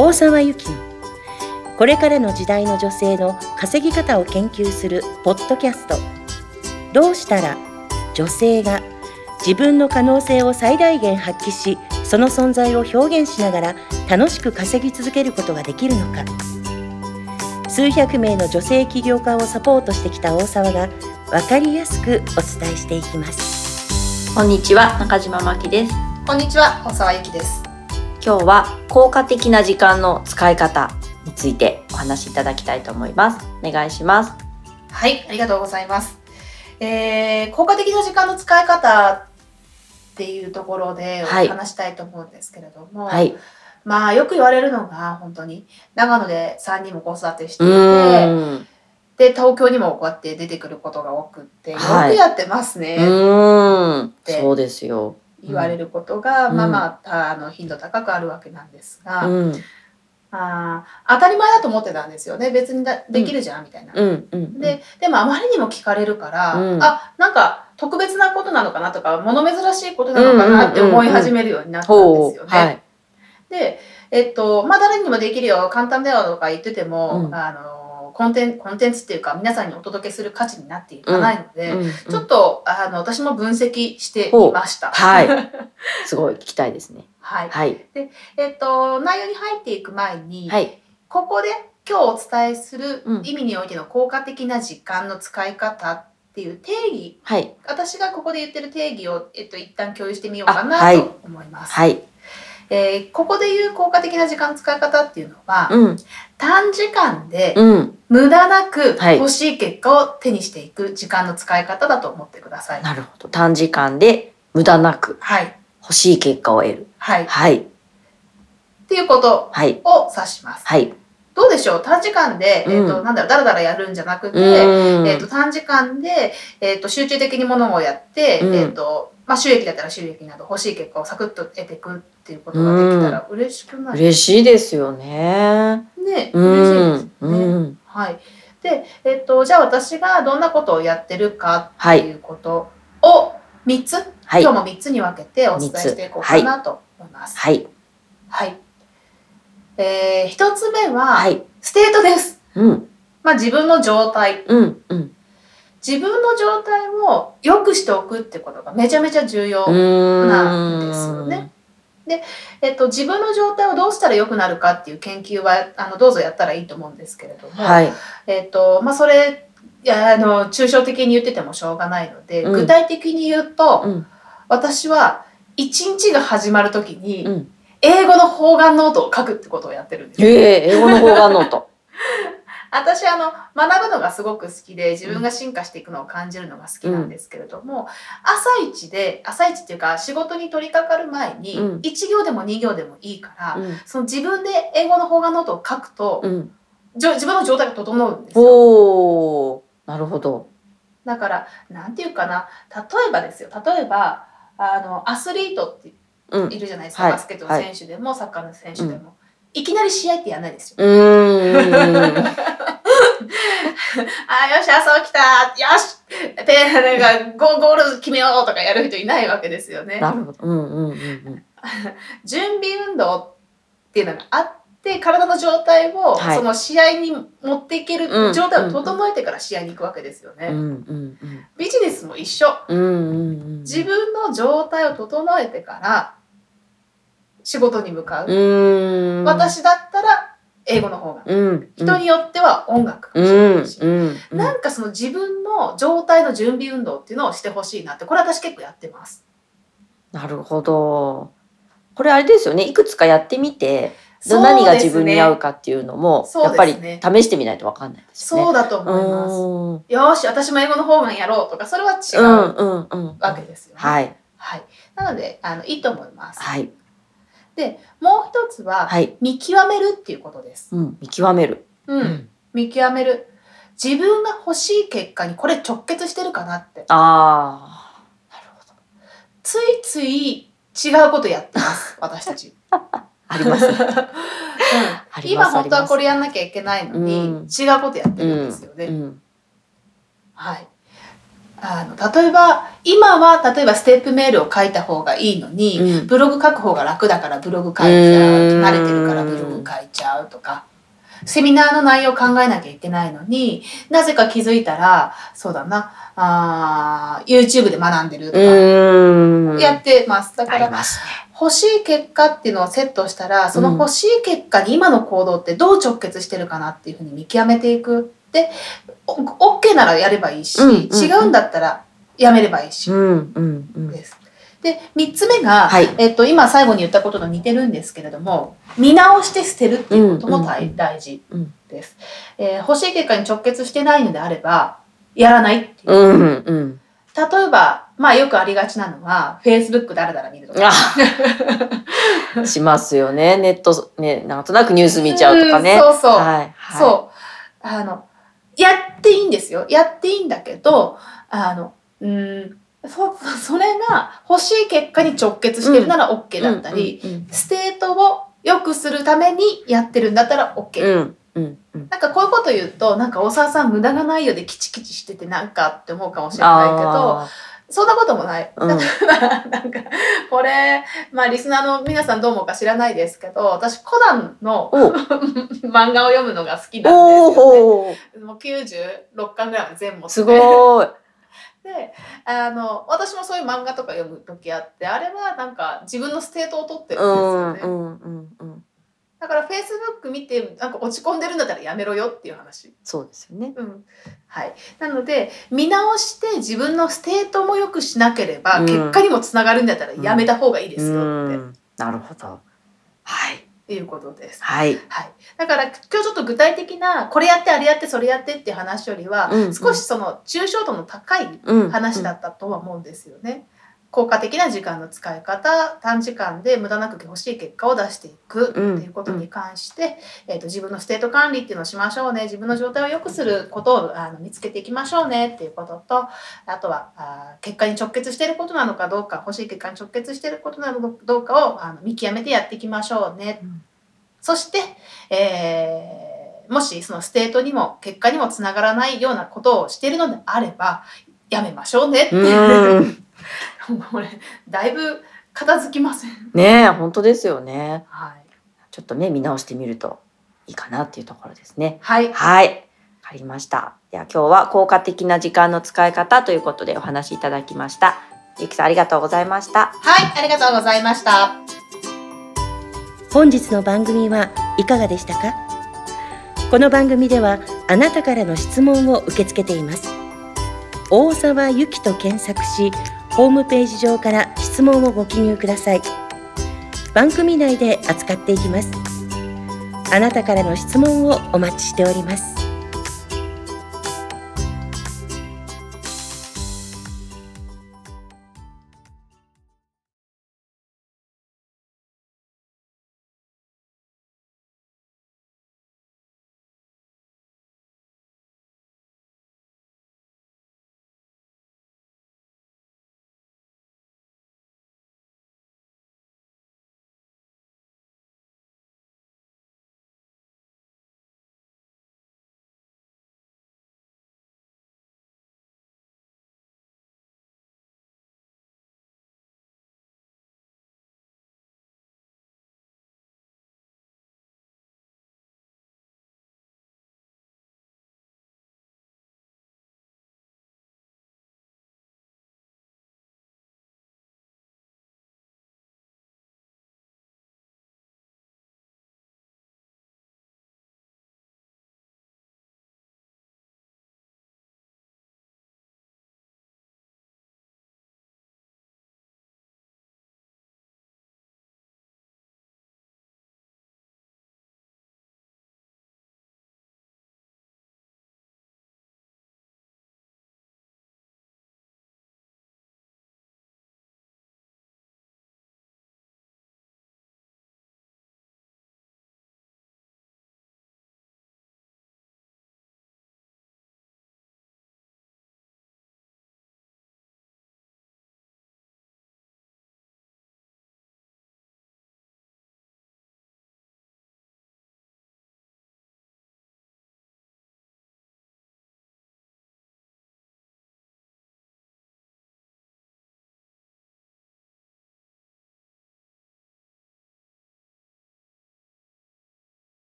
大沢由紀のこれからの時代の女性の稼ぎ方を研究するポッドキャスト。どうしたら女性が自分の可能性を最大限発揮しその存在を表現しながら楽しく稼ぎ続けることができるのか。数百名の女性起業家をサポートしてきた大沢が分かりやすくお伝えしていきます。こんにちは中島真希です。こんにちは、大沢ゆきです。今日は効果的な時間の使い方についてお話しいただきたいと思います。お願いします。はい、ありがとうございます。えー、効果的な時間の使い方っていうところでおはい。話したいと思うんですけれども、はい。まあよく言われるのが本当に長野で3人も子育てしてういて、で東京にもこうやって出てくることが多くって、はい。よくやってますうね、そうですよ言われることが、うん。まあまああの頻度高くあるわけなんですが、うん。あー当たり前だと思ってたんですよね。別にだできるじゃんみたいな。ででもあまりにも聞かれるから、うん。あなんか特別なことなのかなとか物珍しいことなのかなって思い始めるようになったんですよね。はい。でえっとまあ誰にもできるよ簡単だよとか言ってても、うん。あのコンテンコンテンツっていうか皆さんにお届けする価値になっていかないので、うんうんちょっとあの私も分析してみました。はい。すごい聞きたいですね。はい。はい。えっと内容に入っていく前に、はい。ここで今日お伝えするうん。意味においての効果的な時間の使い方っていう定義はい。私がここで言ってる定義を、えっと、一旦共有してみようかなと思います。はい。えーここで言う効果的な時間の使い方っていうのは、うん。短時間でうん無駄なくはい。欲しい結果を手にしていく時間の使い方だと思ってください。なるほど。短時間で無駄なくはい。欲しい結果を得る。はい。っはい。ていうことはい。を指します。はい。どうでしょう？短時間で、えっ、と、うん。なんだろう、だらだらやるんじゃなくて、うん。えっ、と、短時間で、えっ、と、集中的にものをやって、うん。えっ、と、まあ、収益だったら収益など欲しい結果をサクッと得ていくっていうことができたら嬉しくない、嬉しいですよね。ね、う嬉しいですね。うんはい。で、えっ、と、じゃあ私がどんなことをやってるかはいっていうことを3つ、はい今日も3つに分けてお伝えしていこうかなと思います。はいはい。えー、1つ目は、はいステートです。うんまあ、自分の状態。うんうん自分の状態を良くしておくってことがめちゃめちゃ重要なんですよね。えっと、自分の状態をどうしたら良くなるかっていう研究はあのどうぞやったらいいと思うんですけれども、はい。えっとまあ、それいやあの抽象的に言っててもしょうがないので、うん。具体的に言うと、うん。私は一日が始まる時に、うん。英語の方眼ノートを書くってことをやってるんですえ英語の方がノート 私あの学ぶのがすごく好きで自分が進化していくのを感じるのが好きなんですけれども、朝一で朝一っていうか仕事に取り掛かる前にうん。1行でも2行でもいいから、うん。その自分で英語の方眼ノートを書くと、うん。じょ自分の状態が整うんですよ。なるほど。だからなんていうかな例えばですよ。例えばあのアスリートってうん。いるじゃないですか、はい。バスケットの選手でも、サッカーの選手でも、いきなり試合ってやらないですよ。うーん あーよし朝起きたよしペなんかゴゴール決めようとかやる人いないわけですよね。なるほどうんうんうんうん準備運動っていうのがあって体の状態を、はいその試合に持っていけうんる状態を整えてから試合に行くわけですよね。うんうんビジネスも一緒。うんうんうん自分の状態を整えてから仕事に向かう。うん私だったら英語の方が。うん人によっては音楽かもしうんれないし。うんうんなんかその自分の状態の準備運動っていうのをしてほしいなってこれ私結構やってます。なるほどこれあれですよねいくつかやってみて何が自分に合うかっていうのもやっぱり試してみないとわかんないですよね。そうだと思います。うよーし私も英語の方がやろうとかそれは違んうわけですよね。はいはい、なのであのいいと思います。はいでもう一つは、はい見極めるっていうことです。うん見極める。うん、見極める。自分が欲しい結果にこれ直結してるかなってああなるほどついつい違うことやってます 私たち。あります。うんあり今ます本当はこれやんなきゃいけないのに、うん違うことやってるんですよね。うんはい。あの例えば今は例えばステップメールを書いた方がいいのに、うん。ブログ書く方が楽だからブログ書いちゃううん慣れてるからブログ書いちゃうとか。セミナーの内容を考えなきゃいけないのになぜか気づいたらそうだなあー YouTube で学んでるとか、うん。やってます。だから。欲しい結果っていうのをセットしたらその欲しい結果に今の行動ってどう直結してるかなっていうふうに見極めていくでお OK ならやればいいし、うんうんうん違うんだったらやめればいいし、うんうんうん。です。で3つ目が、はいえっと、今最後に言ったことと似てるんですけれども見直して捨てるっていうことも大,、うんうん大事うんです、えー欲しい結果に直結してないのであればやらないっていう、うんうん。例えばまあよくありがちなのは Facebook だらだら見るとかあしますよね。ネットねなんとなくニュース見ちゃうとかね。うんそうそうはいはい。そうあのやっていいんですよ。やっていいんだけどあのうんそ それが欲しい結果に直結してるなら OK だったり、うんステートを良くするためにやってるんだったら OK、うんうんうん。なんかこういうこと言うとなんか大沢さん無駄がないようでキチキチしててなんかって思うかもしれないけどあそんなこともない。うんだからなんかこれまあリスナーの皆さんどう思うか知らないですけど私コナンの 漫画を読むのが好きなんですよ、ね。もう96巻ぐらい全部すごい。であの私もそういう漫画とか読む時あってあれはなんか自分のステートを取ってるんですうよね、んうんうんうん。だからフェイスブック見てなんか落ち込んでるんだったらやめろよっていう話、そうですよね。うんはい、なので見直して自分のステートも良くしなければ、うん結果にもつながるんだったらやめた方がいいですようんなるほど。はいっていうことです。はい。はい、だから今日ちょっと具体的なこれやってあれやってそれやってっていう話よりは、うんうん少しその抽象度の高いうん話だったとは思うんですよね。効果的な時間の使い方短時間で無駄なく欲しい結果を出していくっていうことに関して、えー、と自分のステート管理っていうのをしましょうね自分の状態を良くすることをあの見つけていきましょうねっていうこととあとはあー結果に直結していることなのかどうか欲しい結果に直結していることなのかどうかをあの見極めてやっていきましょうね。うんそして、えーもしそのステートにも結果にもつながらないようなことをしているのであればやめましょうねっていうう。ん。これだいぶ片付きません。ねえ本当ですよね。はい。ちょっとね見直してみるといいかなっていうところですね。はい。はい。わかりました。では今日は効果的な時間の使い方ということでお話しいただきました。ゆきさんありがとうございました。はい、ありがとうございました。本日の番組はいかがでしたか？この番組ではあなたからの質問を受け付けています大沢ゆきと検索しホームページ上から質問をご記入ください。番組内で扱っていきます。あなたからの質問をお待ちしております。